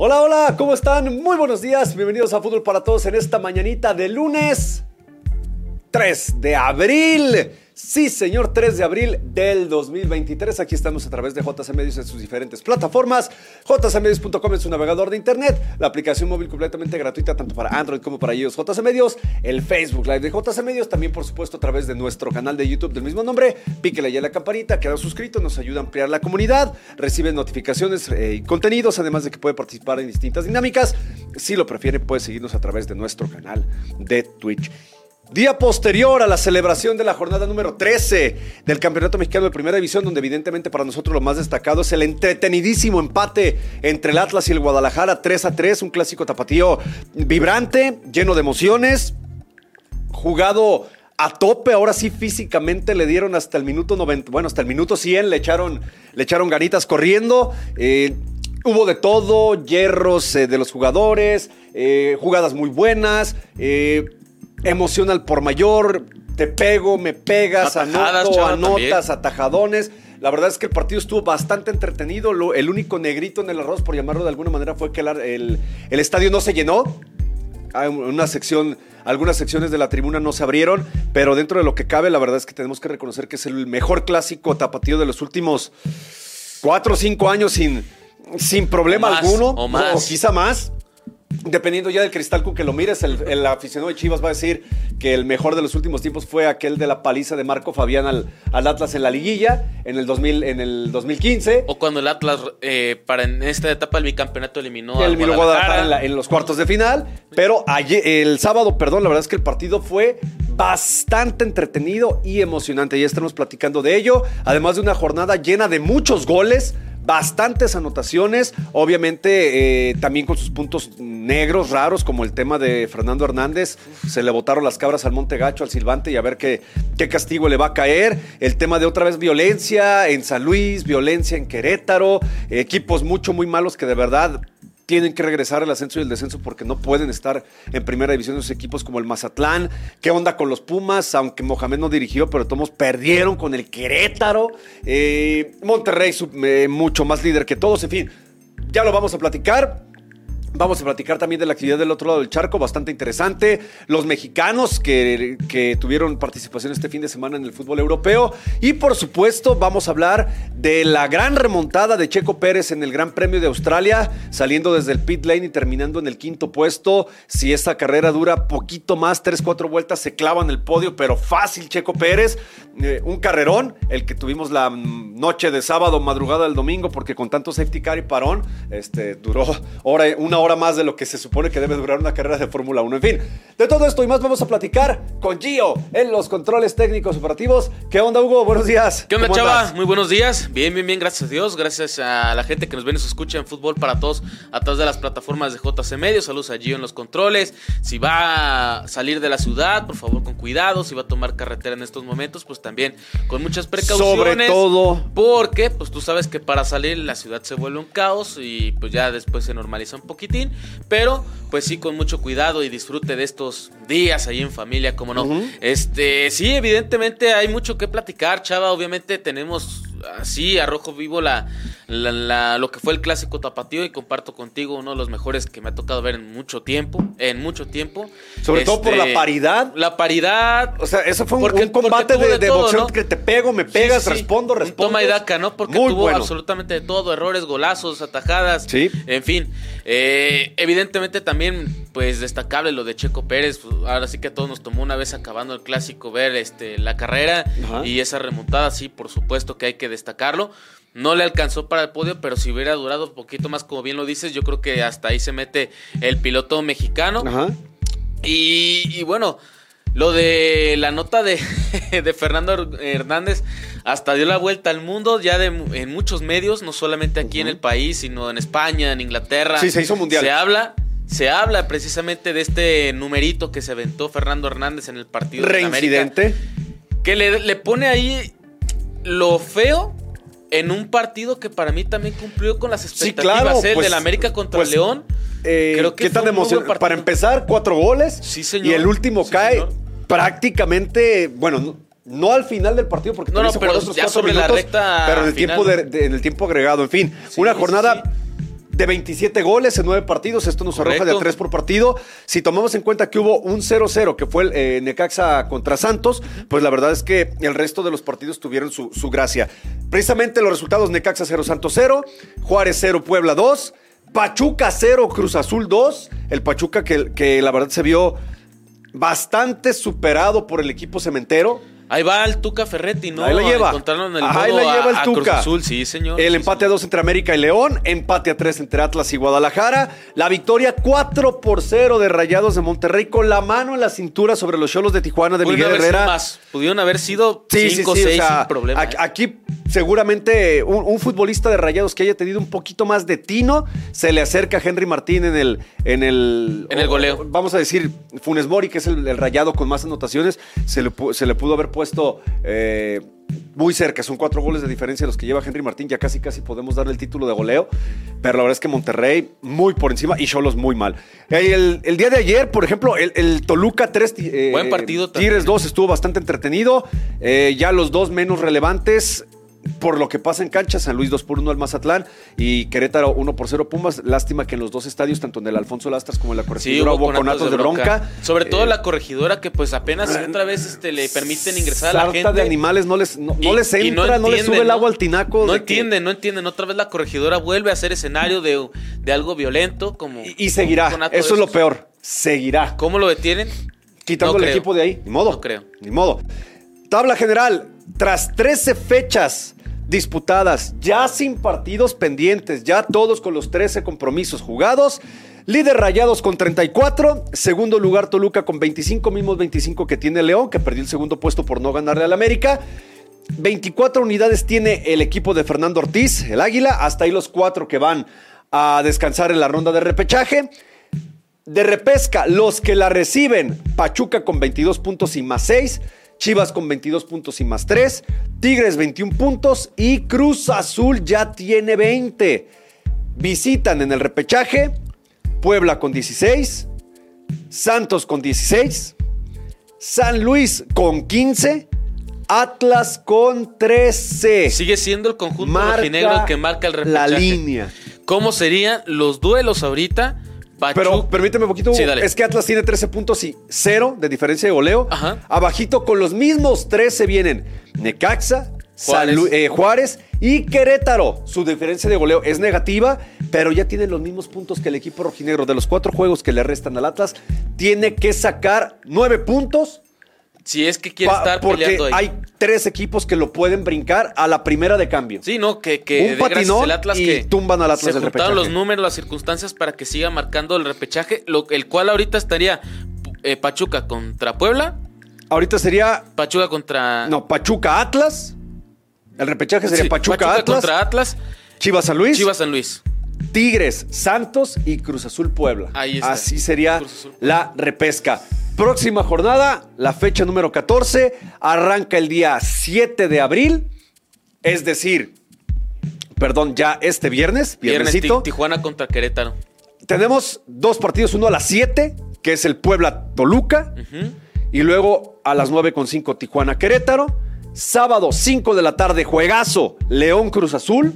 Hola, hola, ¿cómo están? Muy buenos días, bienvenidos a Fútbol para Todos en esta mañanita de lunes 3 de abril. Sí, señor, 3 de abril del 2023. Aquí estamos a través de JC Medios en sus diferentes plataformas. jcmedios.com es su navegador de internet. La aplicación móvil completamente gratuita tanto para Android como para iOS JC Medios. El Facebook Live de JC Medios. También, por supuesto, a través de nuestro canal de YouTube del mismo nombre. Píquele ya la campanita, queda suscrito, nos ayuda a ampliar la comunidad. Recibe notificaciones eh, y contenidos, además de que puede participar en distintas dinámicas. Si lo prefiere, puede seguirnos a través de nuestro canal de Twitch. Día posterior a la celebración de la jornada número 13 del Campeonato Mexicano de Primera División, donde evidentemente para nosotros lo más destacado es el entretenidísimo empate entre el Atlas y el Guadalajara 3 a 3, un clásico tapatío vibrante, lleno de emociones, jugado a tope, ahora sí físicamente le dieron hasta el minuto 90, bueno, hasta el minuto 100 le echaron, le echaron ganitas corriendo. Eh, hubo de todo, hierros eh, de los jugadores, eh, jugadas muy buenas, emocional por mayor, te pego, me pegas, anoto, anotas, atajadones. La verdad es que el partido estuvo bastante entretenido. el único negrito en el arroz, por llamarlo de alguna manera, fue que el, estadio no se llenó. Hay una sección, algunas secciones de la tribuna no se abrieron, pero dentro de lo que cabe, la verdad es que tenemos que reconocer que es el mejor clásico tapatío de los últimos cuatro o cinco años sin, sin problema alguno. O, más. o quizá más dependiendo ya del cristal con que lo mires, el, aficionado de Chivas va a decir que el mejor de los últimos tiempos fue aquel de la paliza de Marco Fabián al, Atlas en la liguilla en el, 2000, en el 2015. O cuando el Atlas, eh, para en esta etapa del bicampeonato, eliminó el Guadalajara, en, los cuartos de final. Pero el sábado, perdón, la verdad es que el partido fue bastante entretenido y emocionante. Ya estamos platicando de ello. Además de una jornada llena de muchos goles bastantes anotaciones, obviamente eh, también con sus puntos negros raros, como el tema de Fernando Hernández, se le botaron las cabras al Monte Gacho, al Silvante, y a ver qué, qué castigo le va a caer. El tema de otra vez violencia en San Luis, violencia en Querétaro, equipos mucho, muy malos que de verdad tienen que regresar al ascenso y el descenso porque no pueden estar en primera división esos equipos como el Mazatlán. ¿Qué onda con los Pumas? Aunque Mohamed no dirigió, pero todos perdieron con el Querétaro. Eh, Monterrey, eh, mucho más líder que todos. En fin, ya lo vamos a platicar. Vamos a platicar también de la actividad del otro lado del charco, bastante interesante. Los mexicanos que, tuvieron participación este fin de semana en el fútbol europeo. Y por supuesto, vamos a hablar de la gran remontada de Checo Pérez en el Gran Premio de Australia, saliendo desde el pit lane y terminando en el quinto puesto. Si esta carrera dura poquito más, tres, cuatro vueltas, se clava en el podio, pero fácil Checo Pérez. Eh, un carrerón, el que tuvimos la noche de sábado, madrugada del domingo, porque con tanto safety car y parón, este, duró hora, una hora más de lo que se supone que debe durar una carrera de Fórmula 1. En fin, de todo esto y más vamos a platicar con Gio en los controles técnicos operativos. ¿Qué onda, Hugo? Buenos días. ¿Qué onda, Chava? Muy buenos días. Bien, bien, bien, gracias a Dios. Gracias a la gente que nos ven y nos escucha en Fútbol para Todos a través de las plataformas de JC Medios. Saludos a Gio en los controles. Si va a salir de la ciudad, por favor, con cuidado. Si va a tomar carretera en estos momentos, pues también con muchas precauciones. Sobre todo. Porque, pues tú sabes que para salir la ciudad se vuelve un caos y pues ya después se normaliza un poquito pero pues sí, con mucho cuidado y disfrute de estos días ahí en familia, como no. Este, sí, evidentemente hay mucho que platicar, chava. Obviamente tenemos así a rojo vivo la, lo que fue el clásico tapatío y comparto contigo uno de los mejores que me ha tocado ver en mucho tiempo, en mucho tiempo. Sobre todo por la este, paridad. La paridad. O sea, eso fue un, combate de, boxeo que te pego, me pegas, respondo, respondo. Toma y daca, ¿no? Porque tuvo absolutamente de todo, errores, golazos, atajadas. Sí. En fin, eh, evidentemente también, pues destacable lo de Checo Pérez. Ahora sí que a todos nos tomó una vez acabando el clásico ver este, la carrera y esa remontada, sí, por supuesto que hay que destacarlo. No le alcanzó para el podio, pero si hubiera durado un poquito más, como bien lo dices, yo creo que hasta ahí se mete el piloto mexicano. Y, bueno, lo de la nota de, de, Fernando Hernández hasta dio la vuelta al mundo ya de, en muchos medios, no solamente aquí en el país, sino en España, en Inglaterra. Sí, se hizo mundial. Se habla, se habla precisamente de este numerito que se aventó Fernando Hernández en el partido Reincidente. De América, que le, le pone ahí lo feo en un partido que para mí también cumplió con las expectativas sí, claro, ¿eh? pues, América contra pues, León. Eh, creo que ¿Qué tan emocionante? Para empezar, cuatro goles. Sí, señor. Y el último cae prácticamente, bueno, no, al final del partido porque no, no, pero ya sobre la recta pero en el tiempo en el tiempo agregado, en fin, una jornada de 27 goles en 9 partidos. Esto nos arroja de a 3 por partido. Si tomamos en cuenta que hubo un 0-0, que fue el eh, Necaxa contra Santos, pues la verdad es que el resto de los partidos tuvieron su, gracia. Precisamente los resultados: Necaxa 0, Santos 0, Juárez 0, Puebla 2, Pachuca 0, Cruz Azul 2. El Pachuca que, que la verdad se vio bastante superado por el equipo cementero. Ahí va el Tuca Ferretti, ¿no? Ahí la lleva. Ahí la lleva el Tuca. Azul, sí, señor. El empate a dos entre América y León, empate a tres entre Atlas y Guadalajara, la victoria 4 por 0 de Rayados de Monterrey con la mano en la cintura sobre los Cholos de Tijuana de Miguel Herrera. Más. Pudieron haber sido 5 o 6 sin problema. ¿eh? Aquí seguramente un, futbolista de Rayados que haya tenido un poquito más de tino se le acerca a Henry Martín en el en el en el goleo. vamos a decir Funes Mori, que es el, Rayado con más anotaciones, se le, se le pudo haber puesto eh, muy cerca. Son cuatro goles de diferencia los que lleva Henry Martín. Ya casi, casi podemos darle el título de goleo. Pero la verdad es que Monterrey muy por encima y Cholos muy mal. El, día de ayer, por ejemplo, el, Toluca 3. Eh, Buen partido Tigres 2 estuvo bastante entretenido. Eh, ya los dos menos relevantes por lo que pasa en cancha, San Luis 2 por 1 al Mazatlán y Querétaro 1 por 0 Pumas. Lástima que en los dos estadios, tanto en el Alfonso Lastras como en la corregidora, hubo, conatos de bronca. Sobre todo la corregidora que pues apenas otra vez este, le permiten ingresar a la gente. de animales no les, no, les entra, no, les sube el agua al tinaco. No entienden, no entienden. Otra vez la corregidora vuelve a ser escenario de, de algo violento. como Y, seguirá, eso es lo peor, seguirá. ¿Cómo lo detienen? Quitando el equipo de ahí, ni modo. No creo. Ni modo. Tabla general, tras 13 fechas disputadas, ya sin partidos pendientes, ya todos con los 13 compromisos jugados. Líder Rayados con 34, segundo lugar Toluca con 25, mismos 25 que tiene León, que perdió el segundo puesto por no ganarle al América. 24 unidades tiene el equipo de Fernando Ortiz, el Águila, hasta ahí los cuatro que van a descansar en la ronda de repechaje. De repesca, los que la reciben, Pachuca con 22 puntos y más 6. Chivas con 22 puntos y más 3, Tigres 21 puntos y Cruz Azul ya tiene 20. Visitan en el repechaje Puebla con 16, Santos con 16, San Luis con 15, Atlas con 13. Sigue siendo el conjunto rojinegro que marca el repechaje. La línea. ¿Cómo serían los duelos ahorita? Pero permíteme un poquito. Es que Atlas tiene 13 puntos y 0 de diferencia de goleo. Abajito con los mismos 13 vienen Necaxa, eh, Juárez. y Querétaro. Su diferencia de goleo es negativa, pero ya tienen los mismos puntos que el equipo rojinegro. De los cuatro juegos que le restan al Atlas, tiene que sacar 9 puntos si es que quiere estar porque hay tres equipos que lo pueden brincar a la primera de cambio. Sí, no, que, que un patinón el Atlas y que tumban al Atlas se juntaron los números, las circunstancias para que siga marcando el repechaje, lo, el cual ahorita estaría eh, Pachuca contra Puebla. Ahorita sería Pachuca contra No, Pachuca Atlas. El repechaje sería Pachuca, Atlas. contra Atlas. Chivas San Luis. Chivas San Luis. Tigres, Santos y Cruz Azul Puebla. Ahí está. Así sería la repesca. Próxima jornada, la fecha número 14, arranca el día 7 de abril, es decir, perdón, ya este viernes, viernesito. Tijuana contra Querétaro. Tenemos dos partidos, uno a las 7, que es el Puebla-Toluca, y luego a las 9.5 Tijuana-Querétaro. Sábado, 5 de la tarde, juegazo, León-Cruz Azul.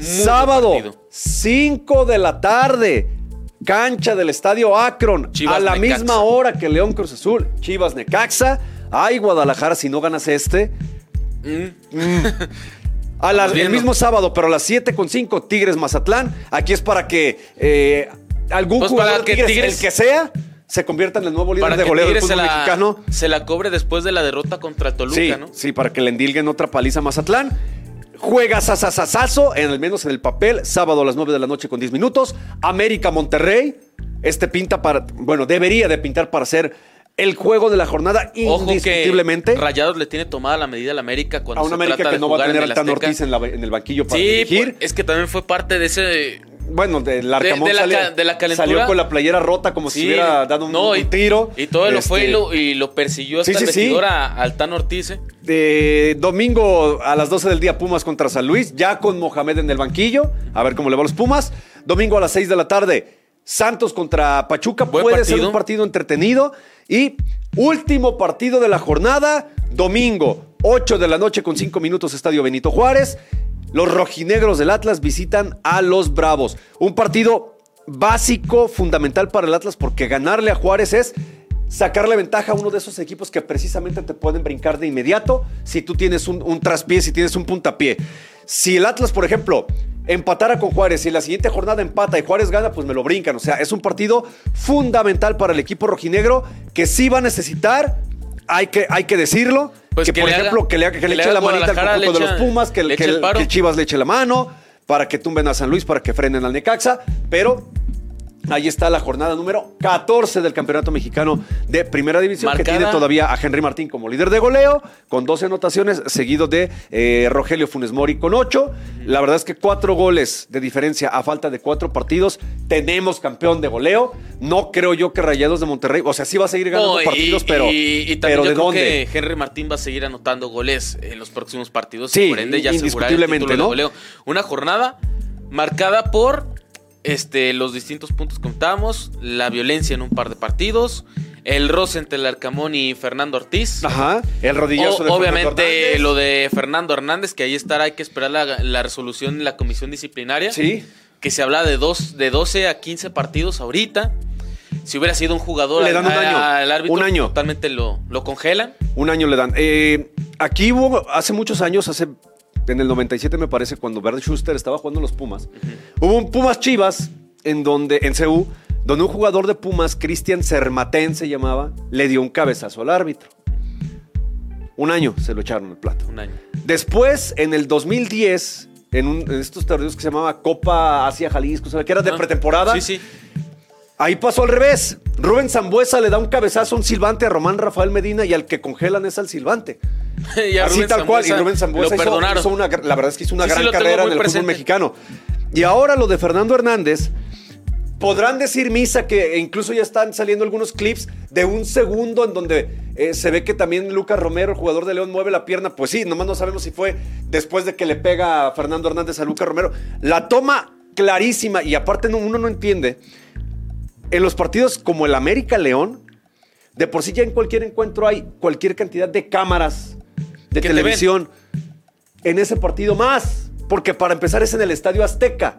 Sábado, 5 de la tarde, cancha del estadio Akron, a la misma hora que León Cruz Azul, Chivas Necaxa. Ay, Guadalajara, si no ganas este. Mm. A el mismo sábado, pero a las 7.5, Tigres Mazatlán. Aquí es para que eh, algún pues jugador que Tigres, el que sea, se convierta en el nuevo líder de goleo del fútbol mexicano. Se la cobre después de la derrota contra Toluca, ¿no? Sí, para que le endilguen otra paliza a Mazatlán. Juega sasasasazo, en al menos en el papel, sábado a las 9 de la noche con 10 minutos. América Monterrey. Este pinta para, bueno, debería de pintar para ser el juego de la jornada indiscutiblemente. Rayados le tiene tomada la medida al América cuando a una América que no va a tener al Tan Ortiz en, el banquillo para sí, dirigir. es que también fue parte de ese bueno, del Arcamón de, la, de la salió con la playera rota como si hubiera dado un, tiro. Y todo lo fue este, y lo, persiguió hasta sí, el al Tan Ortiz. ¿eh? De domingo a las 12 del día Pumas contra San Luis, ya con Mohamed en el banquillo, a ver cómo le va a los Pumas. Domingo a las 6 de la tarde, Santos contra Pachuca, puede ser un partido entretenido. Y último partido de la jornada, domingo, 8 de la noche con 5 minutos, Estadio Benito Juárez. Los rojinegros del Atlas visitan a los Bravos. Un partido básico, fundamental para el Atlas, porque ganarle a Juárez es sacarle ventaja a uno de esos equipos que precisamente te pueden brincar de inmediato si tú tienes un, traspié, si tienes un puntapié. Si el Atlas, por ejemplo, empatara con Juárez y en la siguiente jornada empata y Juárez gana, pues me lo brincan. O sea, es un partido fundamental para el equipo rojinegro que sí va a necesitar, hay que, hay que decirlo. Pues que, por ejemplo, que le, que le, eche la manita al conjunto de los Pumas, que, que, Chivas le eche la mano, para que tumben a San Luis, para que frenen al Necaxa, pero Ahí está la jornada número 14 del Campeonato Mexicano de Primera División, que tiene todavía a Henry Martín como líder de goleo, con 12 anotaciones, seguido de eh, Rogelio Funes Mori con 8. La verdad es que cuatro goles de diferencia a falta de cuatro partidos. Tenemos campeón de goleo. No creo yo que Rayados de Monterrey, o sea, sí va a seguir ganando partidos, pero, y, también ¿de dónde? Que Henry Martín va a seguir anotando goles en los próximos partidos. Sí, por ende ya indiscutiblemente, ¿no? Una jornada marcada por este, los distintos puntos contamos, la violencia en un par de partidos, el roce entre el Arcamón y Fernando Ortiz. Ajá, el rodillazo de Obviamente lo de Fernando Hernández, que ahí estará, hay que esperar la, resolución de la comisión disciplinaria. Sí. Que se habla de, dos, de 12 a 15 partidos ahorita. Si hubiera sido un jugador le dan un año, al árbitro, un año. totalmente lo, lo congelan. Un año le dan. Eh, aquí hubo, hace muchos años, hace en el 97 me parece, cuando Verde Schuster estaba jugando los Pumas, hubo un Pumas Chivas en donde, en CU, donde un jugador de Pumas, Cristian Sermatén se llamaba, le dio un cabezazo al árbitro. Un año se lo echaron el plato. Un año. Después, en el 2010, en, estos torneos que se llamaba Copa Asia Jalisco, que era de pretemporada. Sí, sí. Ahí pasó al revés. Rubén Zambuesa le da un cabezazo, un silbante a Román Rafael Medina y al que congelan es al silbante. Así tal cual. Y Rubén Zambuesa hizo, una, la verdad es que hizo una gran carrera en el fútbol mexicano. Y ahora lo de Fernando Hernández, podrán decir misa que incluso ya están saliendo algunos clips de un segundo en donde eh, se ve que también Lucas Romero, el jugador de León, mueve la pierna. Pues sí, nomás no sabemos si fue después de que le pega a Fernando Hernández a Lucas Romero. La toma clarísima y aparte uno no entiende en los partidos como el América León, de por sí ya en cualquier encuentro hay cualquier cantidad de cámaras de televisión. En ese partido más, porque para empezar es en el Estadio Azteca.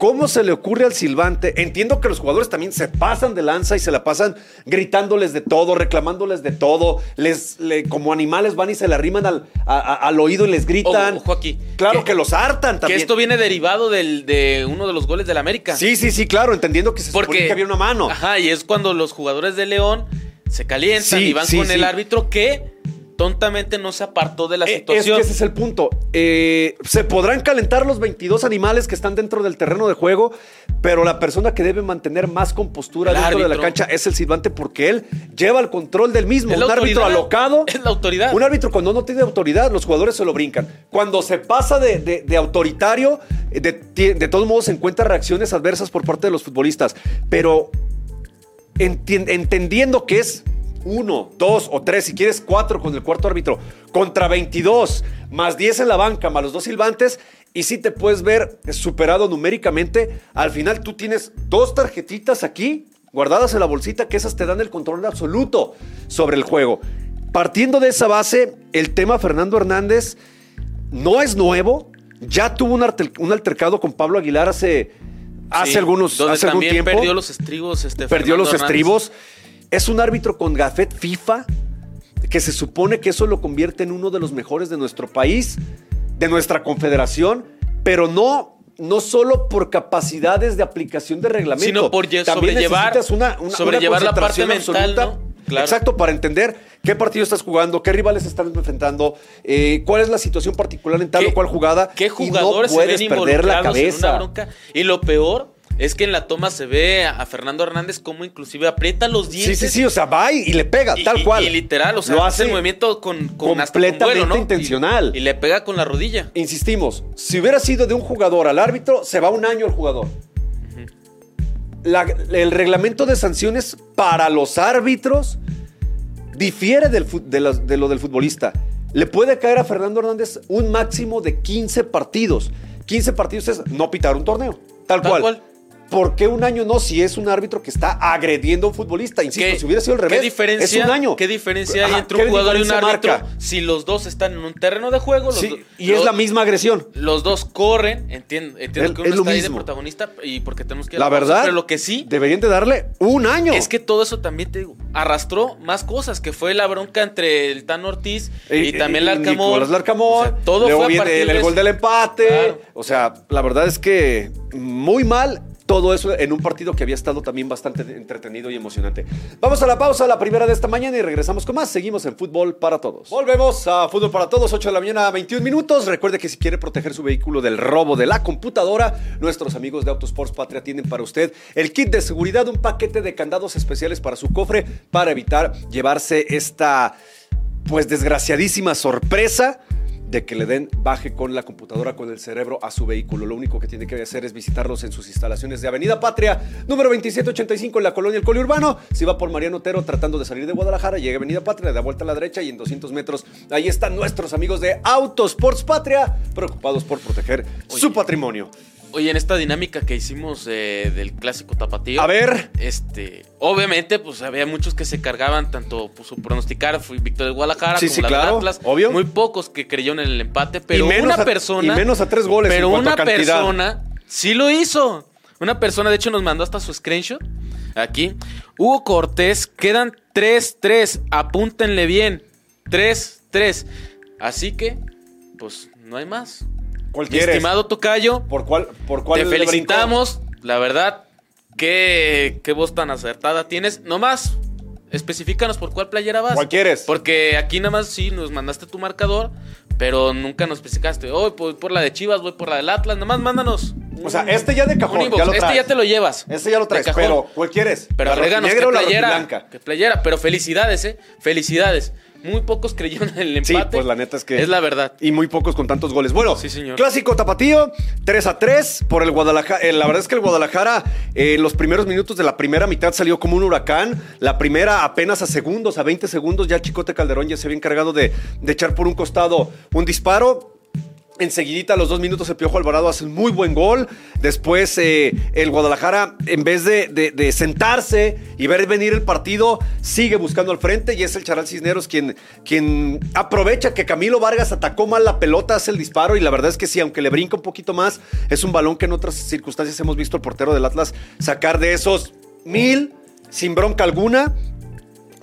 ¿Cómo se le ocurre al silbante? Entiendo que los jugadores también se pasan de lanza y se la pasan gritándoles de todo, reclamándoles de todo. Les, como animales van y se le arriman al, al oído y les gritan. Ojo aquí. Claro que, los hartan también. Que esto viene derivado del, de uno de los goles del América. Sí, sí, sí, claro, entendiendo que se Porque, que había una mano. Ajá, y es cuando los jugadores de León se calientan y van con el árbitro que tontamente no se apartó de la eh, situación. Es que ese es el punto. Eh, se podrán calentar los 22 animales que están dentro del terreno de juego, pero la persona que debe mantener más compostura dentro de la cancha es el silbante porque él lleva el control del mismo. Un árbitro alocado. Es la autoridad. Un árbitro cuando no tiene autoridad, los jugadores se lo brincan. Cuando se pasa de, autoritario, de, de todos modos se encuentran reacciones adversas por parte de los futbolistas. Pero entendiendo que es uno, dos o tres, si quieres cuatro con el cuarto árbitro, contra 22, más 10 en la banca, más los dos silbantes, y si te puedes ver superado numéricamente, al final tú tienes dos tarjetitas aquí guardadas en la bolsita que esas te dan el control absoluto sobre el juego. Partiendo de esa base, el tema Fernando Hernández no es nuevo, ya tuvo un, altercado con Pablo Aguilar hace, hace algunos hace algún tiempo. Perdió los estribos. Este, perdió los estribos. Es un árbitro con gafet FIFA que se supone que eso lo convierte en uno de los mejores de nuestro país, de nuestra confederación, pero no no solo por capacidades de aplicación de reglamento, sino por También sobrellevar, una, sobrellevar la parte mental, Exacto, para entender qué partido estás jugando, qué rivales están enfrentando, eh, cuál es la situación particular en tal o cual jugada. ¿Qué jugadores puedes perder la cabeza? Y lo peor es que en la toma se ve a Fernando Hernández como inclusive aprieta los dientes. Sí, sí, sí, o sea, va y, le pega, tal cual. Y, literal, o sea, lo hace el movimiento con, con completamente intencional. Y, le pega con la rodilla. Insistimos, si hubiera sido de un jugador al árbitro, se va un año el jugador. el reglamento de sanciones para los árbitros difiere del, de, lo del futbolista. Le puede caer a Fernando Hernández un máximo de 15 partidos. 15 partidos es no pitar un torneo. Tal, cual. ¿Por qué un año no si es un árbitro que está agrediendo a un futbolista? Insisto, si hubiera sido el revés, ¿qué diferencia, es un año. ¿Qué diferencia hay entre un jugador y un árbitro si los dos están en un terreno de juego? sí, y es la misma agresión. Los dos corren, entiendo, entiendo que uno está ahí de protagonista y porque tenemos que... La verdad, pero lo que sí... Deberían de darle un año. Es que todo eso también, te digo, arrastró más cosas, que fue la bronca entre el Tan Ortiz y, también el Larcamón. Larcamón. todo fue a el, el, gol del empate. O sea, la verdad es que muy mal todo eso en un partido que había estado también bastante entretenido y emocionante. Vamos a la pausa, la primera de esta mañana y regresamos con más. Seguimos en Fútbol para Todos. Volvemos a Fútbol para Todos, 8 de la mañana, 21 minutos. Recuerde que si quiere proteger su vehículo del robo de la computadora, nuestros amigos de Autosports Patria tienen para usted el kit de seguridad, un paquete de candados especiales para su cofre para evitar llevarse esta, pues desgraciadísima sorpresa de que le den baje con la computadora, con el cerebro a su vehículo. Lo único que tiene que hacer es visitarlos en sus instalaciones de Avenida Patria, número 2785 en la colonia El Coli Urbano. Si va por Mariano Otero tratando de salir de Guadalajara, llega a Avenida Patria, le da vuelta a la derecha y en 200 metros ahí están nuestros amigos de Autosports Patria, preocupados por proteger su patrimonio. Oye, en esta dinámica que hicimos eh, del clásico tapatío. A ver. Este, obviamente, pues había muchos que se cargaban, tanto pues, su pronosticar fue Víctor de Guadalajara como la de Atlas. Obvio. Muy pocos que creyeron en el empate, pero una persona. Y menos a tres goles. Pero una persona sí lo hizo. Una persona, de hecho, nos mandó hasta su screenshot. Aquí. Hugo Cortés, quedan 3-3. Apúntenle bien. 3-3. Así que, pues, no hay más. Estimado Tocayo. ¿Por cuál, por cuál Te felicitamos. La verdad, qué, qué voz tan acertada tienes. No más, especifícanos por cuál playera vas. ¿Cuál quieres? Porque aquí nada más sí nos mandaste tu marcador, pero nunca nos especificaste. Hoy voy por la de Chivas, voy por la del Atlas. Nada más mándanos. O sea, este ya de cajón. Ya lo este ya te lo llevas. Este ya lo traes. Pero, ¿cuál quieres? Pero agréganos qué playera. Qué playera. Pero felicidades, ¿eh? Felicidades. Muy pocos creyeron en el empate. Sí, pues la neta es que. Es la verdad. Y muy pocos con tantos goles. Bueno, sí, señor. clásico tapatío, 3 a 3 por el Guadalajara. Eh, la verdad es que el Guadalajara en eh, los primeros minutos de la primera mitad salió como un huracán. La primera apenas a segundos, a 20 segundos, ya Chicote Calderón ya se había encargado de, de echar por un costado un disparo. Enseguidita, a los dos minutos, el Piojo Alvarado hace un muy buen gol. Después, eh, el Guadalajara, en vez de, sentarse y ver venir el partido, sigue buscando al frente y es el Charal Cisneros quien, quien aprovecha que Camilo Vargas atacó mal la pelota, hace el disparo y la verdad es que sí, aunque le brinca un poquito más, es un balón que en otras circunstancias hemos visto al portero del Atlas sacar de esos mil sin bronca alguna.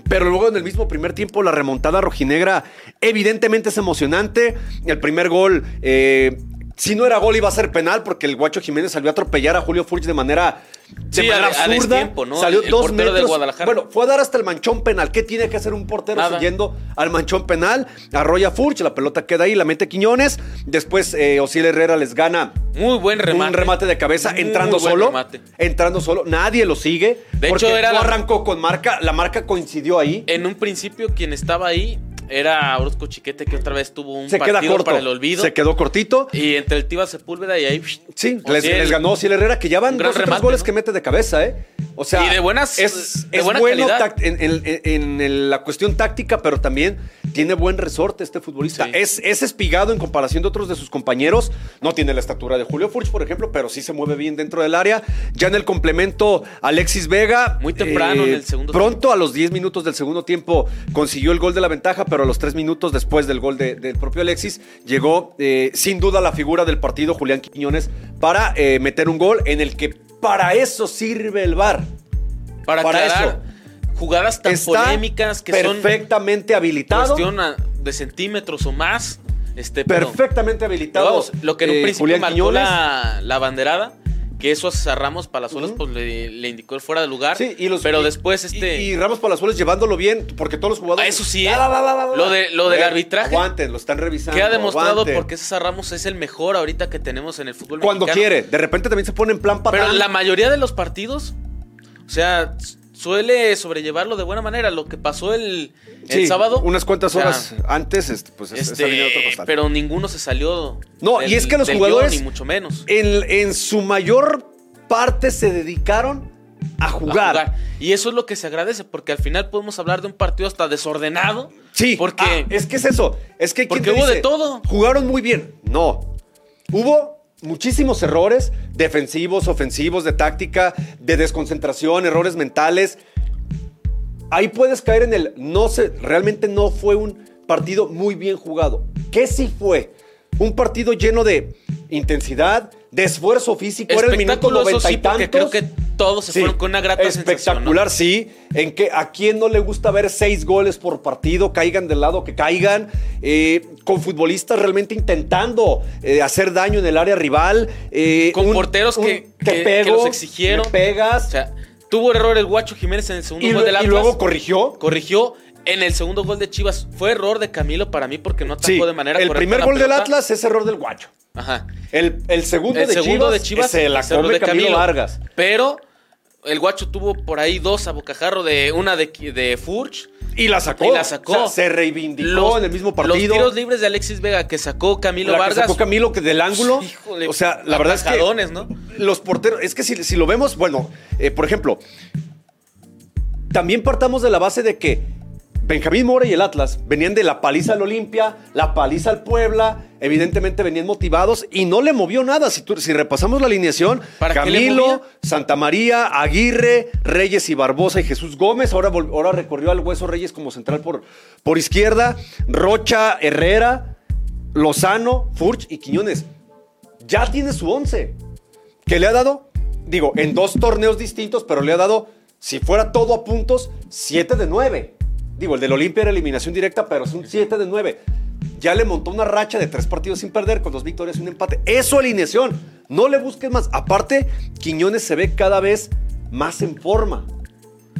Pero luego en el mismo primer tiempo la remontada rojinegra evidentemente es emocionante. El primer gol, eh, si no era gol iba a ser penal porque el Guacho Jiménez salió a atropellar a Julio Furch de manera sí, absurda. Salió dos metros. Bueno, fue a dar hasta el manchón penal. ¿Qué tiene que hacer un portero siguiendo al manchón penal? Arrolla Furch, la pelota queda ahí, la mete Quiñones. Después eh, Herrera les gana. Muy buen remate. Un remate de cabeza, entrando solo. Entrando solo. Nadie lo sigue. De hecho, era. No arrancó con marca. La marca coincidió ahí. En un principio, quien estaba ahí era Orozco Chiquete que otra vez tuvo un se partido queda corto. para el olvido. Se quedó cortito. Y entre el Tiva Sepúlveda y ahí. Sí, les, ganó Ciel Herrera, que ya van dos remate, goles que mete de cabeza, ¿eh? O sea, y de buenas. Es, de buena bueno en, la cuestión táctica, pero también tiene buen resorte este futbolista. Es, es espigado en comparación de otros de sus compañeros. No tiene la estatura de Julio Furch, por ejemplo, pero sí se mueve bien dentro del área. Ya en el complemento, Alexis Vega. Muy temprano en el segundo Pronto, a los 10 minutos del segundo tiempo, consiguió el gol de la ventaja, pero a los 3 minutos después del gol del propio Alexis, llegó eh, sin duda la figura del partido, Julián Quiñones, para eh, meter un gol en el que para eso sirve el VAR. Para, para eso. Jugadas tan polémicas que perfectamente son. Perfectamente habilitado. Cuestión de centímetros o más. Este, perfectamente habilitado. lo que en un eh, principio marcó la, la banderada que eso a Ramos Palazuelos pues, le, indicó el fuera de lugar. Sí, y los, pero después este. Y, Ramos Palazuelos llevándolo bien, porque todos los jugadores. Ah, eso sí, ¿eh? lo, de, lo del arbitraje. Aguanten, lo están revisando. Queda demostrado porque César Ramos es el mejor ahorita que tenemos en el fútbol Cuando quiere, de repente también se pone en plan para. Pero la mayoría de los partidos, o sea, suele sobrellevarlo de buena manera. Lo que pasó el, sábado. Unas cuantas horas antes, este, pues este, Pero ninguno se salió. No, y es que los jugadores. ni mucho menos. En, en, su mayor parte se dedicaron a jugar. Y eso es lo que se agradece, porque al final podemos hablar de un partido hasta desordenado. Sí, porque. Ah, es que es eso. Es que. Porque hubo de todo. Jugaron muy bien. No. Hubo muchísimos errores defensivos, ofensivos, de táctica, de desconcentración, errores mentales. Ahí puedes caer en el no sé, realmente no fue un partido muy bien jugado. ¿Qué sí fue? Un partido lleno de intensidad, de esfuerzo físico. Era el minuto noventa y tantos. creo que todos se fueron con una grata Espectacular, sí. En que a quién no le gusta ver seis goles por partido, caigan del lado que caigan, eh, con futbolistas realmente intentando eh, hacer daño en el área rival. Eh, con porteros que, que, los exigieron. pegas. O sea, tuvo error el Guacho Jiménez en el segundo gol del Atlas. Y luego corrigió. Corrigió en el segundo gol de Chivas fue error de Camilo para mí porque no atacó de manera el correcta. El primer gol del Atlas es error del guacho. Ajá. El, segundo, de, Chivas de Chivas se la come de Camilo, Vargas. Pero el guacho tuvo por ahí dos a bocajarro de una de, de Furch. Y la sacó. Y la sacó. se reivindicó en el mismo partido. Los tiros libres de Alexis Vega que sacó Camilo Vargas. Que sacó Camilo que del ángulo. Híjole, o sea, la verdad es que. ¿no? Los porteros. Es que si, si lo vemos, bueno, eh, por ejemplo, también partamos de la base de que Benjamín Mora y el Atlas venían de la paliza al Olimpia, la paliza al Puebla, evidentemente venían motivados y no le movió nada. Si, si repasamos la alineación, Camilo, Santa María, Aguirre, Reyes y Barbosa y Jesús Gómez, ahora, ahora recorrió al Hueso Reyes como central por, por izquierda, Rocha, Herrera, Lozano, Furch y Quiñones. Ya tiene su once, que le ha dado, digo, en dos torneos distintos, pero le ha dado, si fuera todo a puntos, siete de nueve. Digo, el del Olimpia era eliminación directa, pero es un 7 de 9. Ya le montó una racha de tres partidos sin perder, con dos victorias y un empate. Eso alineación. No le busques más. Aparte, Quiñones se ve cada vez más en forma.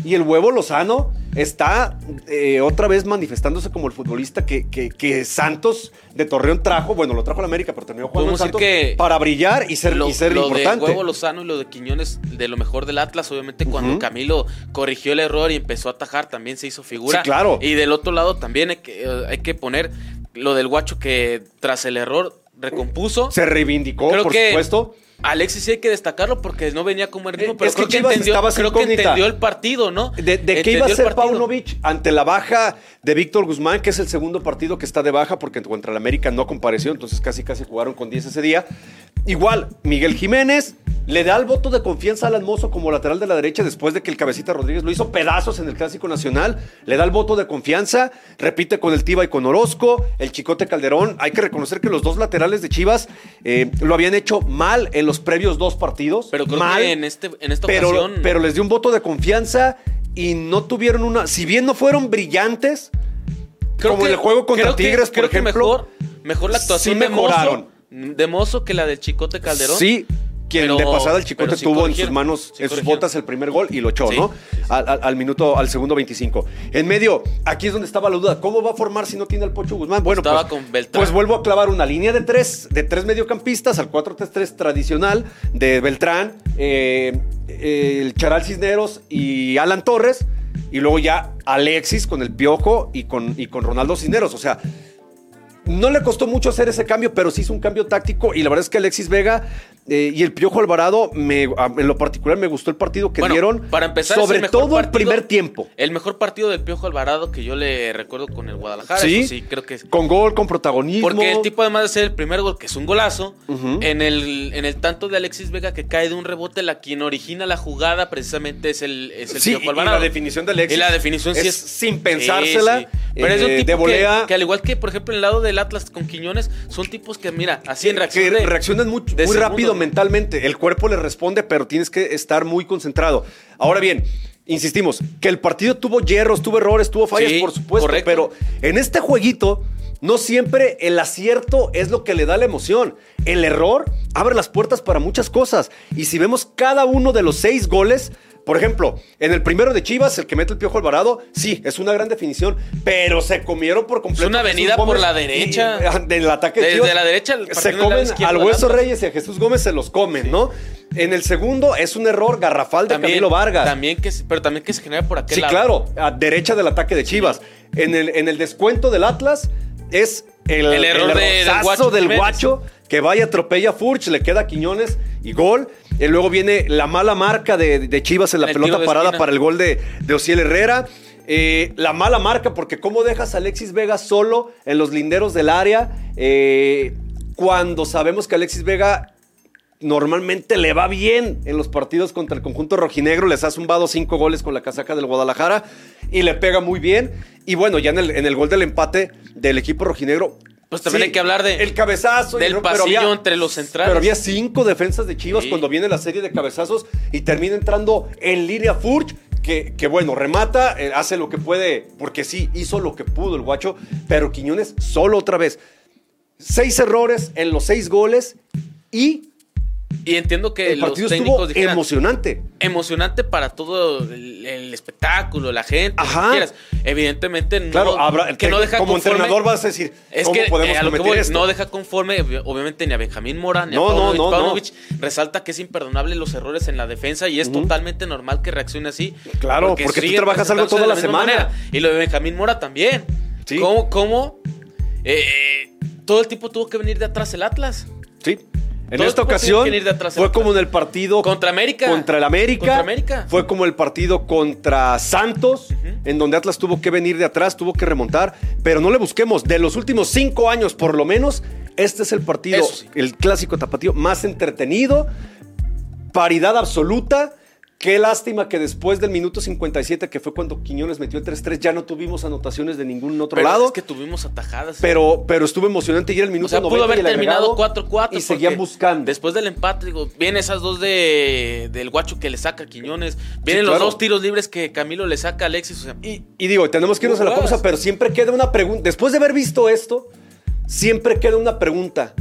Y el huevo Lozano está eh, otra vez manifestándose como el futbolista que, que, Santos de Torreón trajo. Bueno, lo trajo a la América, pero terminó jugando en Santos para brillar y ser, lo, y ser lo importante. De huevo Lozano y lo de Quiñones, de lo mejor del Atlas, obviamente cuando Camilo corrigió el error y empezó a atajar, también se hizo figura. Sí, claro. Y del otro lado también hay que, eh, hay que poner lo del guacho que tras el error recompuso. Se reivindicó, por supuesto Alexis sí hay que destacarlo porque no venía como el ritmo, eh, pero creo, que, entendió, creo que entendió el partido, ¿no? De, qué iba a ser Paunovic ante la baja de Víctor Guzmán, que es el segundo partido que está de baja porque contra el América no compareció, entonces casi casi jugaron con 10 ese día. Igual, Miguel Jiménez le da el voto de confianza a Alan Mozo como lateral de la derecha después de que el Cabecita Rodríguez lo hizo pedazos en el Clásico Nacional. Le da el voto de confianza, repite con el Tiba y con Orozco, el Chicote Calderón. Hay que reconocer que los dos laterales de Chivas eh, lo habían hecho mal en los previos dos partidos. Pero creo mal, que en, este, en esta pero, ocasión... Pero les dio un voto de confianza y no tuvieron una... Si bien no fueron brillantes, como en el juego contra Tigres, por ejemplo... mejor, mejor la actuación de Mozo, de Mozo que la del Chicote Calderón. Sí, quien de pasada el Chicote tuvo en sus manos, en sus botas el primer gol y lo echó, ¿no? Al, minuto, al segundo 25. En medio, aquí es donde estaba la duda. ¿Cómo va a formar si no tiene al Pocho Guzmán? Bueno, pues, con pues vuelvo a clavar una línea de tres, de tres mediocampistas al 4-3-3 tradicional de Beltrán, eh, el Charal Cisneros y Alan Torres. Y luego ya Alexis con el Piojo y con, y con Ronaldo Cisneros. O sea, no le costó mucho hacer ese cambio, pero sí hizo un cambio táctico y la verdad es que Alexis Vega eh, y el Piojo Alvarado, me, en lo particular me gustó el partido que dieron. Para empezar, sobre todo el primer tiempo. El mejor partido del Piojo Alvarado que yo le recuerdo con el Guadalajara. Sí, sí creo que Con gol, con protagonismo. Porque el tipo, además de ser el primer gol, que es un golazo, en, el, en el tanto de Alexis Vega que cae de un rebote, la quien origina la jugada precisamente es el, es el Piojo Alvarado. Y la definición de Alexis. Y la definición sí es. sin pensársela. Pero es un eh, tipo de que, al igual que, por ejemplo, en el lado del Atlas con Quiñones, son tipos que, mira, así en reacción. Que reaccionan muy, muy rápido mentalmente. El cuerpo le responde, pero tienes que estar muy concentrado. Ahora bien, insistimos, que el partido tuvo hierros, tuvo errores, tuvo fallas, por supuesto, pero en este jueguito no siempre el acierto es lo que le da la emoción. El error abre las puertas para muchas cosas. Y si vemos cada uno de los seis goles, por ejemplo, en el primero de Chivas, el que mete el Piojo Alvarado, sí, es una gran definición, pero se comieron por completo. Es una avenida por la derecha. del ataque de Desde la derecha, se comen al Hueso Reyes y a Jesús Gómez se los comen, ¿no? En el segundo es un error garrafal de Camilo Vargas. También que, pero también que se genera por aquel sí, lado. Sí, claro, a derecha del ataque de Chivas. En, el, en el descuento del Atlas es el, el error del guacho, que vaya atropella a Furch, le queda a Quiñones y gol. Y luego viene la mala marca de, Chivas en la pelota parada para el gol de, de Ociel Herrera. Eh, la mala marca, porque cómo dejas a Alexis Vega solo en los linderos del área, eh, cuando sabemos que Alexis Vega normalmente le va bien en los partidos contra el conjunto rojinegro. Les ha zumbado cinco goles con la casaca del Guadalajara y le pega muy bien. Y bueno, ya en el, en el gol del empate del equipo rojinegro. Pues también hay que hablar de. El cabezazo. Del pasillo entre los centrales. Pero había cinco defensas de Chivas cuando viene la serie de cabezazos y termina entrando en línea Furch. Que, que, bueno, remata, eh, hace lo que puede, porque sí, hizo lo que pudo el guacho, pero Quiñones solo otra vez. Seis errores en los seis goles y y entiendo que el partido los técnicos estuvo emocionante. Emocionante para todo el, espectáculo, la gente, Ajá. quieras. Evidentemente no, claro, que, no deja como entrenador vas a decir, es que, podemos eh, No deja conforme, obviamente, ni a Benjamín Mora, ni a Pavlovich. Resalta que es imperdonable los errores en la defensa y es totalmente normal que reaccione así. Claro, porque, tú trabajas algo toda la, semana. Y lo de Benjamín Mora también. Sí. ¿Cómo, cómo eh, todo el tipo tuvo que venir de atrás el Atlas? Sí. En esta ocasión fue como en el partido contra América. Contra el América. Fue como el partido contra Santos, en donde Atlas tuvo que venir de atrás, tuvo que remontar. Pero no le busquemos. De los últimos cinco años, por lo menos, este es el partido, el clásico tapatío más entretenido, paridad absoluta Qué lástima que después del minuto 57, que fue cuando Quiñones metió el 3-3, ya no tuvimos anotaciones de ningún otro lado. Es que tuvimos atajadas. Pero, pero estuvo emocionante y era el minuto o sea, pudo haber terminado 4-4. Y seguían buscando. Después del empate, digo, vienen esas dos de, del guacho que le saca a Quiñones. Vienen los dos tiros libres que Camilo le saca a Alexis. y, digo, tenemos que irnos a la pausa, pero siempre queda una pregunta. Después de haber visto esto, siempre queda una pregunta.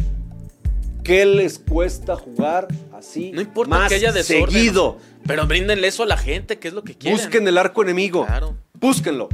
¿Qué les cuesta jugar así? No importa más que haya desorden. Seguido. Pero bríndenle eso a la gente, que es lo que quieren. Busquen el arco enemigo. Claro. Búsquenlo.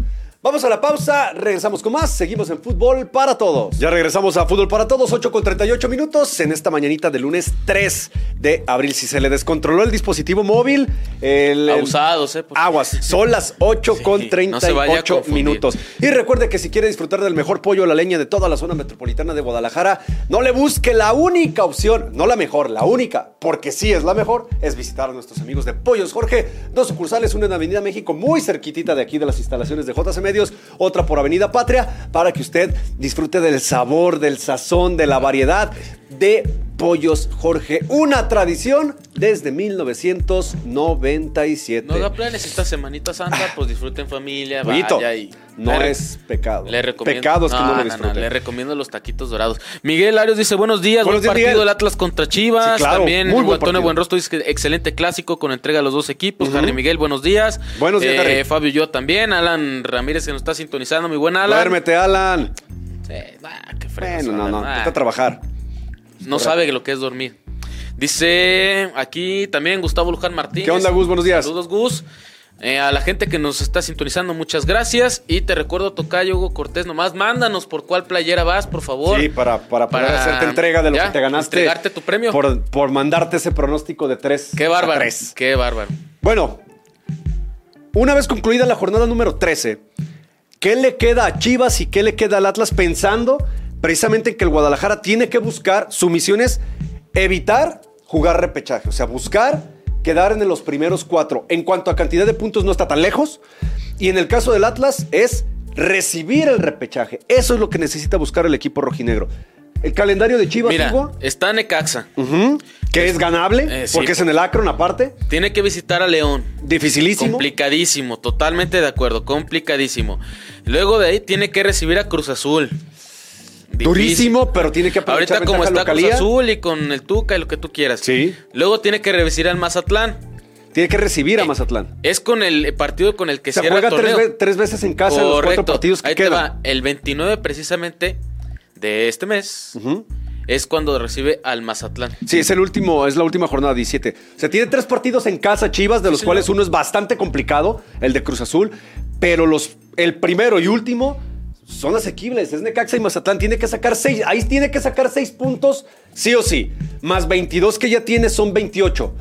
Vamos a la pausa, regresamos con más, seguimos en Fútbol para Todos. Ya regresamos a Fútbol para Todos, 8 con 38 minutos en esta mañanita de lunes 3 de abril. Si se le descontroló el dispositivo móvil, el... Abusados, eh. Aguas, son las 8 con 38 minutos. Y recuerde que si quiere disfrutar del mejor pollo a la leña de toda la zona metropolitana de Guadalajara, no le busque la única opción, no la mejor, la única, porque sí es la mejor, es visitar a nuestros amigos de Pollos Jorge, dos sucursales, una en Avenida México, muy cerquitita de aquí de las instalaciones de JCM otra por Avenida Patria, para que usted disfrute del sabor, del sazón, de la variedad de Pollos Jorge. Una tradición desde 1997. No da planes esta semanita santa, pues disfruten familia, vaya y... No es pecado. Le recomiendo. Pecado es que no, le le recomiendo los taquitos dorados. Miguel Arios dice, buenos días, buen partido del Atlas contra Chivas. También muy buen Antonio Buenrostro dice excelente clásico con entrega a los dos equipos. Uh Miguel, buenos días. Buenos días, eh, Fabio y yo también. Alan Ramírez que nos está sintonizando, muy buen Alan. Duérmete, Alan. Sí, qué fresco. Bueno, no, no, a trabajar. No sabe lo que es dormir. Dice aquí también Gustavo Luján Martínez. ¿Qué onda, Gus? Buenos días. Saludos, Gus. Eh, a la gente que nos está sintonizando, muchas gracias. Y te recuerdo, Tocayo Hugo Cortés, nomás mándanos por cuál playera vas, por favor. Sí, para, para, poder hacerte entrega de lo que te ganaste. Entregarte tu premio. Por, por mandarte ese pronóstico de tres. Qué bárbaro. Qué bárbaro. Bueno, una vez concluida la jornada número 13, ¿qué le queda a Chivas y qué le queda al Atlas pensando precisamente que el Guadalajara tiene que buscar, su misión es evitar jugar repechaje, o sea, buscar quedar en los primeros cuatro. En cuanto a cantidad de puntos no está tan lejos. Y en el caso del Atlas es recibir el repechaje. Eso es lo que necesita buscar el equipo rojinegro. El calendario de Chivas, Mira, está Necaxa. que es, ganable, eh, porque es en el Akron aparte. Tiene que visitar a León. Dificilísimo. Complicadísimo, totalmente de acuerdo, complicadísimo. Luego de ahí tiene que recibir a Cruz Azul. Durísimo, pero tiene que aprovechar Ahorita como está Cruz Azul y con el Tuca y lo que tú quieras. Sí. Luego tiene que recibir al Mazatlán. Tiene que recibir a eh, Mazatlán. Es con el partido con el que se juega Tres, veces en casa los cuatro partidos que Ahí Te va. El 29 precisamente de este mes. Es cuando recibe al Mazatlán. Sí, es el último, es la última jornada 17. O sea, tiene tres partidos en casa Chivas, de los cuales uno es bastante complicado, el de Cruz Azul, pero los, el primero y último son asequibles. Es Necaxa y Mazatlán. Tiene que sacar seis. Ahí tiene que sacar seis puntos, sí o sí. Más 22 que ya tiene son 28.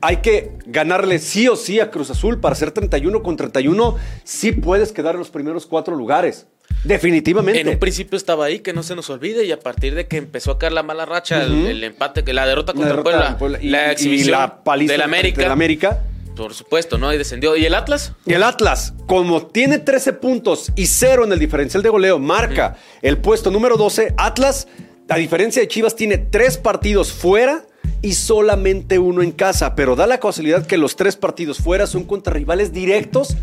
Hay que ganarle sí o sí a Cruz Azul para hacer 31 con 31. Sí puedes quedar en los primeros cuatro lugares. Definitivamente. En un principio estaba ahí, que no se nos olvide, y a partir de que empezó a caer la mala racha, el, empate, la derrota contra la Puebla, la exhibición la paliza del América, América por supuesto, ¿no? Y descendió. ¿Y el Atlas? Y el Atlas, como tiene 13 puntos y cero en el diferencial de goleo, marca el puesto número 12. Atlas, a diferencia de Chivas, tiene tres partidos fuera y solamente uno en casa, pero da la casualidad que los tres partidos fuera son contra rivales directos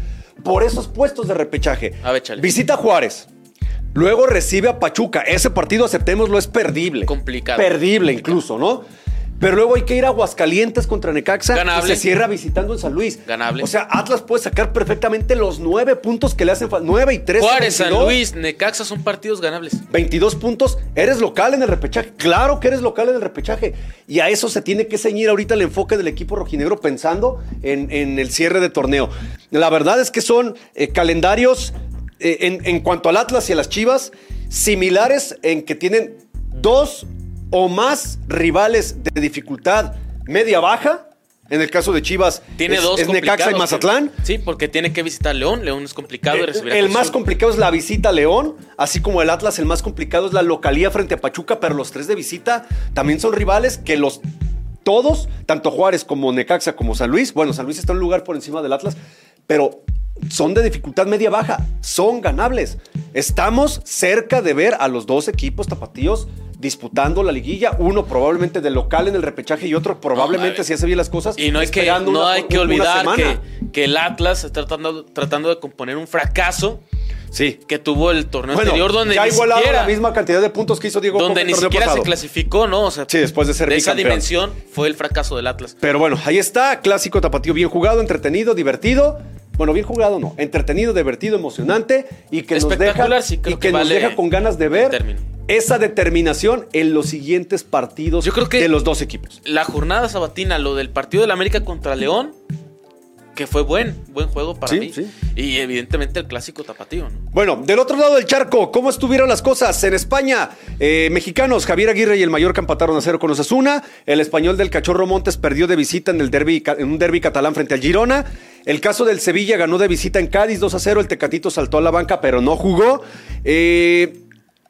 por esos puestos de repechaje. A ver, Visita Juárez. Luego recibe a Pachuca. Ese partido, aceptémoslo, es perdible. Complicado. Perdible incluso, ¿no? Pero luego hay que ir a Aguascalientes contra Necaxa Ganable. y se cierra visitando en San Luis. Ganable. O sea, Atlas puede sacar perfectamente los nueve puntos que le hacen falta. Nueve y tres. Juárez, San Luis, Necaxa son partidos ganables. 22 puntos. Eres local en el repechaje. Claro que eres local en el repechaje. Y a eso se tiene que ceñir ahorita el enfoque del equipo rojinegro pensando en, el cierre de torneo. La verdad es que son eh, calendarios eh, en, en cuanto al Atlas y a las Chivas similares en que tienen dos o más rivales de dificultad media-baja. En el caso de Chivas, tiene es, dos es Necaxa y Mazatlán. sí, porque tiene que visitar León. León es complicado eh, El, más complicado es la visita a León, así como el Atlas, el más complicado es la localía frente a Pachuca, pero los tres de visita también son rivales que los todos, tanto Juárez como Necaxa como San Luis, bueno, San Luis está en un lugar por encima del Atlas, pero son de dificultad media-baja, son ganables. Estamos cerca de ver a los dos equipos tapatíos disputando la liguilla, uno probablemente de local en el repechaje y otro probablemente si hace bien las cosas. Y no hay que, no hay que olvidar que, el Atlas está tratando, tratando de componer un fracaso Sí. Que tuvo el torneo anterior donde ya ni siquiera, la misma cantidad de puntos que hizo Diego Donde ni siquiera se clasificó, ¿no? O sea, sí, después de ser de esa dimensión fue el fracaso del Atlas. Pero bueno, ahí está, clásico tapatío bien jugado, entretenido, divertido. Bueno, bien jugado no, entretenido, divertido, emocionante y que nos deja y que, nos deja con ganas de ver esa determinación en los siguientes partidos Yo creo que de los dos equipos. La jornada sabatina, lo del partido del América contra León, que fue buen, buen juego para mí. Y evidentemente el clásico tapatío. Bueno, del otro lado del charco, ¿cómo estuvieron las cosas en España? Eh, mexicanos, Javier Aguirre y el Mallorca empataron a cero con Osasuna. El español del Cachorro Montes perdió de visita en, el en un derby catalán frente al Girona. El caso del Sevilla ganó de visita en Cádiz 2 a 0. El Tecatito saltó a la banca, pero no jugó. Eh,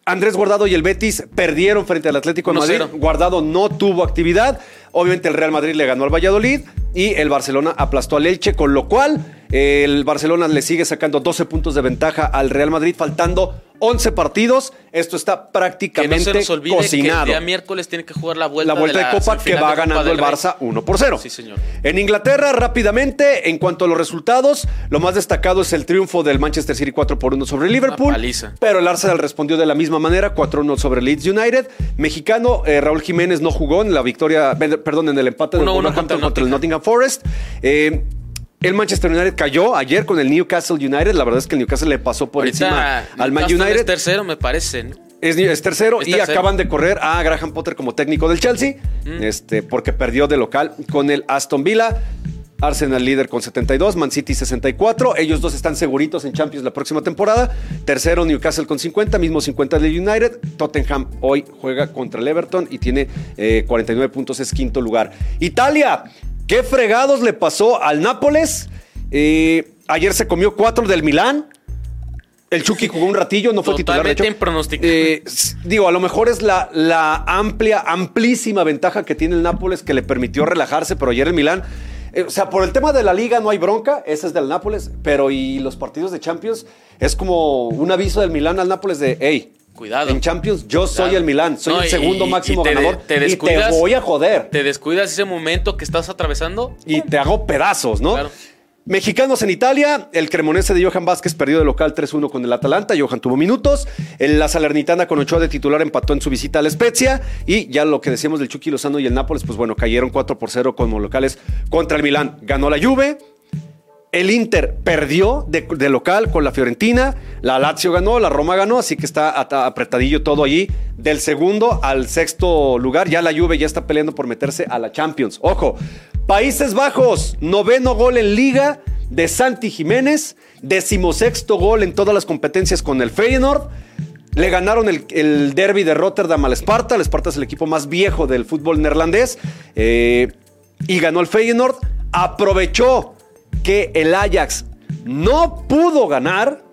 Andrés Guardado y el Betis perdieron frente al Atlético de Madrid. Guardado no tuvo actividad. Obviamente el Real Madrid le ganó al Valladolid y el Barcelona aplastó al Elche, con lo cual el Barcelona le sigue sacando 12 puntos de ventaja al Real Madrid, faltando 11 partidos. Esto está prácticamente que no se nos cocinado. Que el día miércoles tiene que jugar la vuelta, la vuelta de, Copa que va ganando el Barça 1 por 0. Sí, señor. En Inglaterra, rápidamente, en cuanto a los resultados, lo más destacado es el triunfo del Manchester City 4 por 1 sobre Liverpool. Pero el Arsenal respondió de la misma manera, 4-1 sobre Leeds United. Mexicano, eh, Raúl Jiménez no jugó en la victoria, perdón, en el empate del contra, contra, el Nottingham Forest. Eh, el Manchester United cayó ayer con el Newcastle United. La verdad es que el Newcastle le pasó por encima al Man United. Es tercero, me parece. Es, tercero y acaban de correr a Graham Potter como técnico del Chelsea, mm. este, porque perdió de local con el Aston Villa. Arsenal líder con 72, Man City 64. Ellos dos están seguritos en Champions la próxima temporada. Tercero, Newcastle con 50, mismo 50 de United. Tottenham hoy juega contra el Everton y tiene 49 eh, puntos, es quinto lugar. Italia, ¿Qué fregados le pasó al Nápoles? Eh, ayer se comió cuatro del Milán. El Chucky jugó un ratillo, no fue titular. De eh, digo, a lo mejor es la, la, amplia, amplísima ventaja que tiene el Nápoles que le permitió relajarse, pero ayer el Milán. Eh, o sea, por el tema de la liga no hay bronca, ese es del Nápoles, pero y los partidos de Champions es como un aviso del Milán al Nápoles de, hey, Cuidado. En Champions, yo soy el Milán, soy el segundo máximo ganador. Te y te voy a joder. Te descuidas ese momento que estás atravesando. Y te hago pedazos, ¿no? Mexicanos en Italia, el cremonese de Johan Vázquez perdió de local 3-1 con el Atalanta, Johan tuvo minutos, la Salernitana con Ochoa de titular empató en su visita a la Spezia y ya lo que decíamos del Chucky Lozano y el Nápoles, pues bueno, cayeron 4 por 0 como locales contra el Milán. Ganó la Juve, el Inter perdió de, local con la Fiorentina, la Lazio ganó, la Roma ganó, así que está apretadillo todo allí. Del segundo al sexto lugar, ya la Juve ya está peleando por meterse a la Champions. Ojo, Países Bajos, noveno gol en liga de Santi Jiménez, decimosexto gol en todas las competencias con el Feyenoord. Le ganaron el, derby de Rotterdam al Sparta. El Sparta es el equipo más viejo del fútbol neerlandés. Eh, y ganó el Feyenoord. Aprovechó que el Ajax no pudo ganar,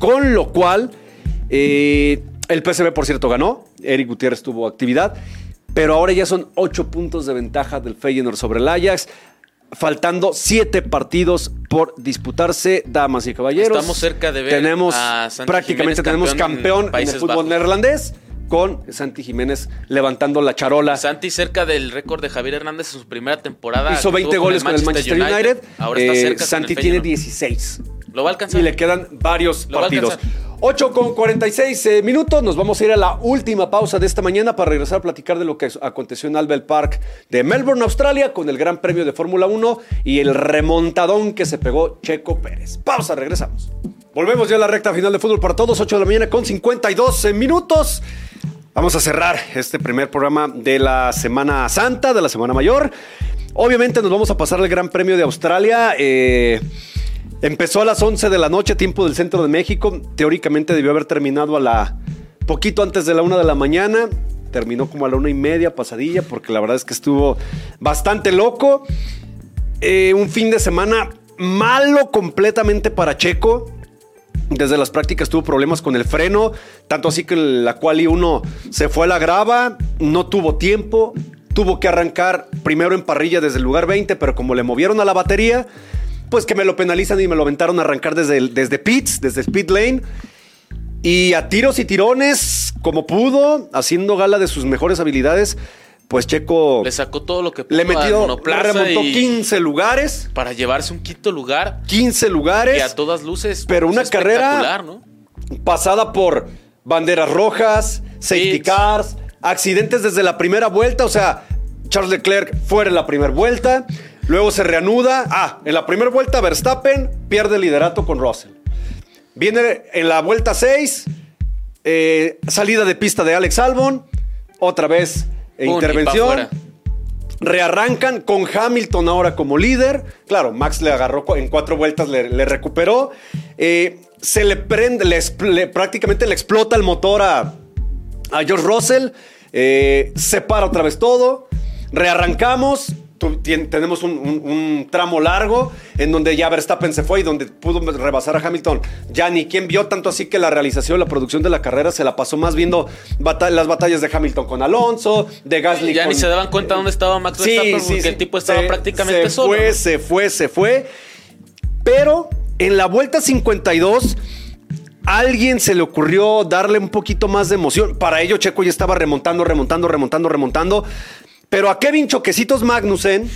con lo cual eh, el PSV, por cierto, ganó. Eric Gutiérrez tuvo actividad, pero ahora ya son ocho puntos de ventaja del Feyenoord sobre el Ajax. Faltando siete partidos por disputarse, damas y caballeros. Estamos cerca de ver tenemos, prácticamente tenemos campeón en, el fútbol neerlandés con Santi Jiménez levantando la charola. Santi cerca del récord de Javier Hernández en su primera temporada. Hizo 20 goles con el Manchester United. Ahora está eh, cerca Santi tiene 16. Lo va a alcanzar. Y le quedan varios partidos. 8 con 46 eh, minutos. Nos vamos a ir a la última pausa de esta mañana para regresar a platicar de lo que aconteció en Albert Park de Melbourne, Australia, con el Gran Premio de Fórmula 1 y el remontadón que se pegó Checo Pérez. Pausa, regresamos. Volvemos ya a la recta final de fútbol para todos, 8 de la mañana con 52 minutos. Vamos a cerrar este primer programa de la Semana Santa, de la Semana Mayor. Obviamente nos vamos a pasar al Gran Premio de Australia. Eh, empezó a las 11 de la noche, tiempo del centro de México. Teóricamente debió haber terminado a la poquito antes de la 1 de la mañana. Terminó como a la una y media pasadilla, porque la verdad es que estuvo bastante loco. Eh, un fin de semana malo completamente para Checo. Desde las prácticas tuvo problemas con el freno, tanto así que la cual y uno se fue a la grava, no tuvo tiempo, tuvo que arrancar primero en parrilla desde el lugar 20, pero como le movieron a la batería, pues que me lo penalizan y me lo aventaron a arrancar desde, desde pits, desde speed lane. Y a tiros y tirones, como pudo, haciendo gala de sus mejores habilidades, pues Checo le sacó todo lo que pudo le metió, le remontó 15 lugares para llevarse un quinto lugar. 15 lugares. Que a todas luces. Pero una carrera pasada por banderas rojas, safety cars, accidentes desde la primera vuelta, o sea, Charles Leclerc fuera en la primera vuelta, luego se reanuda. Ah, en la primera vuelta Verstappen pierde el liderato con Russell. Viene en la vuelta 6, eh, salida de pista de Alex Albon, otra vez intervención. Rearrancan con Hamilton ahora como líder. Claro, Max le agarró en cuatro vueltas, le, recuperó. Eh, se le prende, prácticamente le explota el motor a, a George Russell. Eh, se para otra vez todo. Rearrancamos tenemos un, tramo largo en donde ya Verstappen se fue y donde pudo rebasar a Hamilton. Ya ni quien vio tanto así que la realización, la producción de la carrera se la pasó más viendo las batallas de Hamilton con Alonso, de Gasly. Ya ni se daban cuenta dónde estaba Max Verstappen porque el tipo estaba prácticamente solo. Se fue, se fue, se fue. Pero en la vuelta 52 alguien se le ocurrió darle un poquito más de emoción. Para ello, Checo ya estaba remontando, remontando, remontando, remontando. Pero a Kevin Choquecitos Magnussen,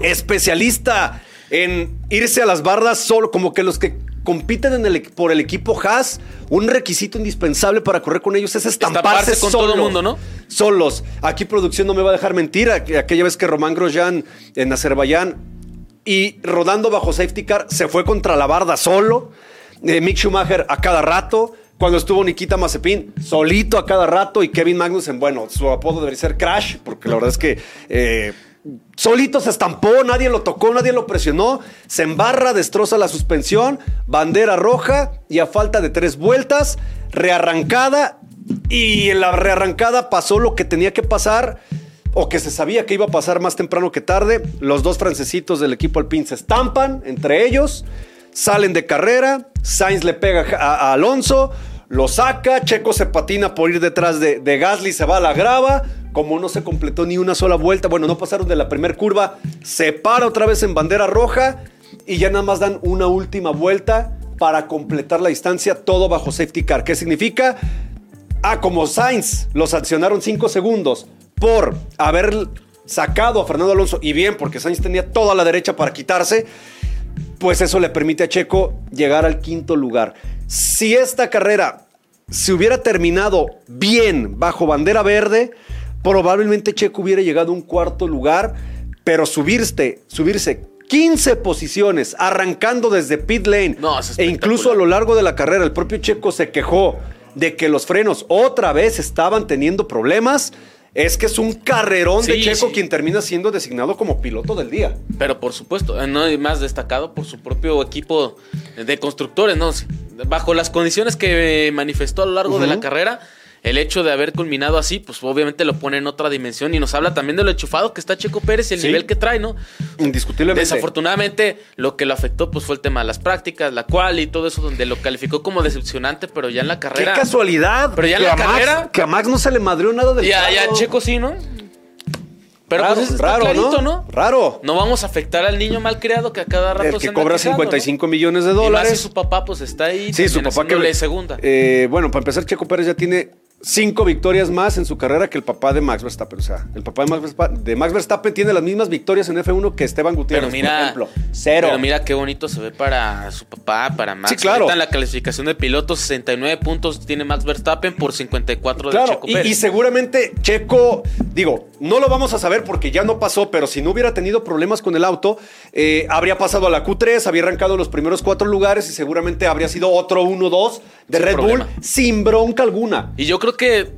especialista en irse a las bardas solo, como que los que compiten en el, por el equipo Haas, un requisito indispensable para correr con ellos es estamparse, con todo el mundo, ¿no? Solos. Aquí producción no me va a dejar mentir. Aquella vez que Román Grosjean en Azerbaiyán y rodando bajo safety car se fue contra la barda solo. Eh, Mick Schumacher a cada rato. Cuando estuvo Nikita Mazepin solito a cada rato y Kevin Magnussen, bueno, su apodo debería ser Crash, porque la verdad es que eh, solito se estampó, nadie lo tocó, nadie lo presionó, se embarra, destroza la suspensión, bandera roja y a falta de tres vueltas, rearrancada y en la rearrancada pasó lo que tenía que pasar o que se sabía que iba a pasar más temprano que tarde. Los dos francesitos del equipo Alpine se estampan entre ellos, salen de carrera, Sainz le pega a Alonso, lo saca, Checo se patina por ir detrás de, Gasly, se va a la grava, como no se completó ni una sola vuelta, bueno, no pasaron de la primera curva, se para otra vez en bandera roja y ya nada más dan una última vuelta para completar la distancia, todo bajo safety car. ¿Qué significa? Ah, como Sainz lo sancionaron cinco segundos por haber sacado a Fernando Alonso, y bien, porque Sainz tenía toda la derecha para quitarse, pues eso le permite a Checo llegar al quinto lugar. Si esta carrera se hubiera terminado bien bajo bandera verde, probablemente Checo hubiera llegado a un cuarto lugar, pero subirse, subirse 15 posiciones, arrancando desde pit lane e incluso a lo largo de la carrera, el propio Checo se quejó de que los frenos otra vez estaban teniendo problemas es que es un carrerón de Checo quien termina siendo designado como piloto del día. Pero por supuesto, eh, no hay más destacado por su propio equipo de constructores, ¿no? Bajo las condiciones que manifestó a lo largo de la carrera, el hecho de haber culminado así, pues obviamente lo pone en otra dimensión y nos habla también de lo enchufado que está Checo Pérez y el nivel que trae, ¿no? Indiscutiblemente. Desafortunadamente, lo que lo afectó pues fue el tema de las prácticas, la cual y todo eso, donde lo calificó como decepcionante, pero ya en la carrera. ¡Qué casualidad! Pero ya en la carrera. que a Max no se le madrió nada del Ya, ya Checo sí, ¿no? Pero raro, pues raro, ¿no? Raro. No vamos a afectar al niño mal criado que a cada rato el que cobra 55 millones de dólares. Y más su papá pues está ahí. Sí, su papá que le segunda. Eh, bueno, para empezar, Checo Pérez ya tiene cinco victorias más en su carrera que el papá de Max Verstappen. O sea, el papá de Max Verstappen, tiene las mismas victorias en F1 que Esteban Gutiérrez, pero mira, por ejemplo. Cero. Pero mira qué bonito se ve para su papá, para Max. Sí, claro. en la clasificación de pilotos, 69 puntos tiene Max Verstappen por 54 de Checo Pérez. Y, y seguramente Checo, digo, no lo vamos a saber porque ya no pasó, pero si no hubiera tenido problemas con el auto, eh, habría pasado a la Q3, habría arrancado los primeros cuatro lugares y seguramente habría sido otro 1-2 de Red Bull sin bronca alguna. Y yo creo que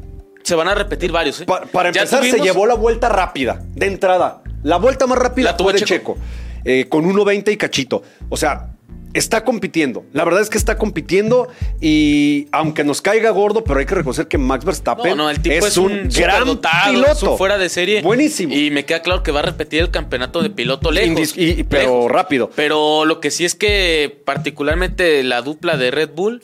se van a repetir varios. ¿eh? para empezar, se llevó la vuelta rápida, de entrada. La vuelta más rápida fue de Checo, eh, con 1.20 y cachito. O sea, está compitiendo. La verdad es que está compitiendo y aunque nos caiga gordo, pero hay que reconocer que Max Verstappen es, un, gran piloto. fuera de serie. Buenísimo. Y me queda claro que va a repetir el campeonato de piloto lejos. pero rápido. Pero lo que sí es que particularmente la dupla de Red Bull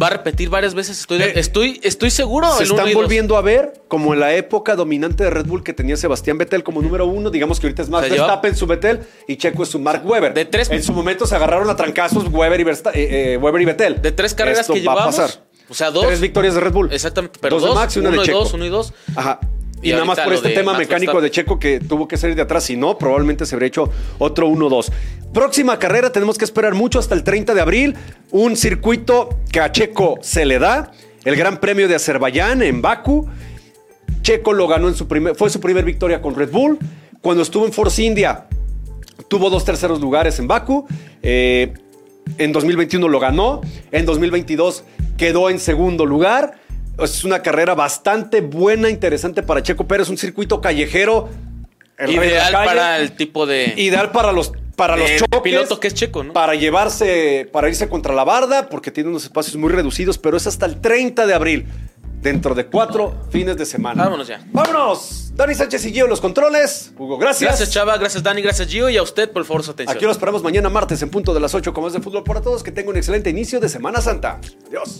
va a repetir varias veces. Estoy, eh, estoy, estoy seguro. Se están volviendo a ver como en la época dominante de Red Bull que tenía Sebastián Vettel como número uno. Digamos que ahorita es Max Verstappen su Vettel y Checo es su Mark Webber. De tres, en su momento se agarraron a trancazos Webber y, eh, eh, y Vettel. De tres carreras que llevamos. O sea, dos. Tres victorias de Red Bull. Exactamente. Pero dos, de Max y una de Checo. Dos, uno y dos. Ajá. Y, nada más por este tema mecánico de Checo que tuvo que salir de atrás. Si no, probablemente se habría hecho otro 1-2. Próxima carrera, tenemos que esperar mucho hasta el 30 de abril. Un circuito que a Checo se le da. El Gran Premio de Azerbaiyán en Baku. Checo lo ganó en su primer, fue su primer victoria con Red Bull. Cuando estuvo en Force India, tuvo dos terceros lugares en Baku. Eh, en 2021 lo ganó. En 2022 quedó en segundo lugar. Es una carrera bastante buena, interesante para Checo Pérez, un circuito callejero. Ideal para el tipo de. Ideal para los para los choques, piloto que es checo, ¿no? Para llevarse, para irse contra la barda, porque tiene unos espacios muy reducidos, pero es hasta el 30 de abril, dentro de cuatro fines de semana. Vámonos ya. Vámonos. Dani Sánchez y Gio los controles. Hugo, gracias. Gracias, Chava. Gracias, Dani. Gracias, Gio. Y a usted, por favor, su atención. Aquí lo esperamos mañana martes en punto de las 8 como es de fútbol para todos. Que tenga un excelente inicio de Semana Santa. Adiós.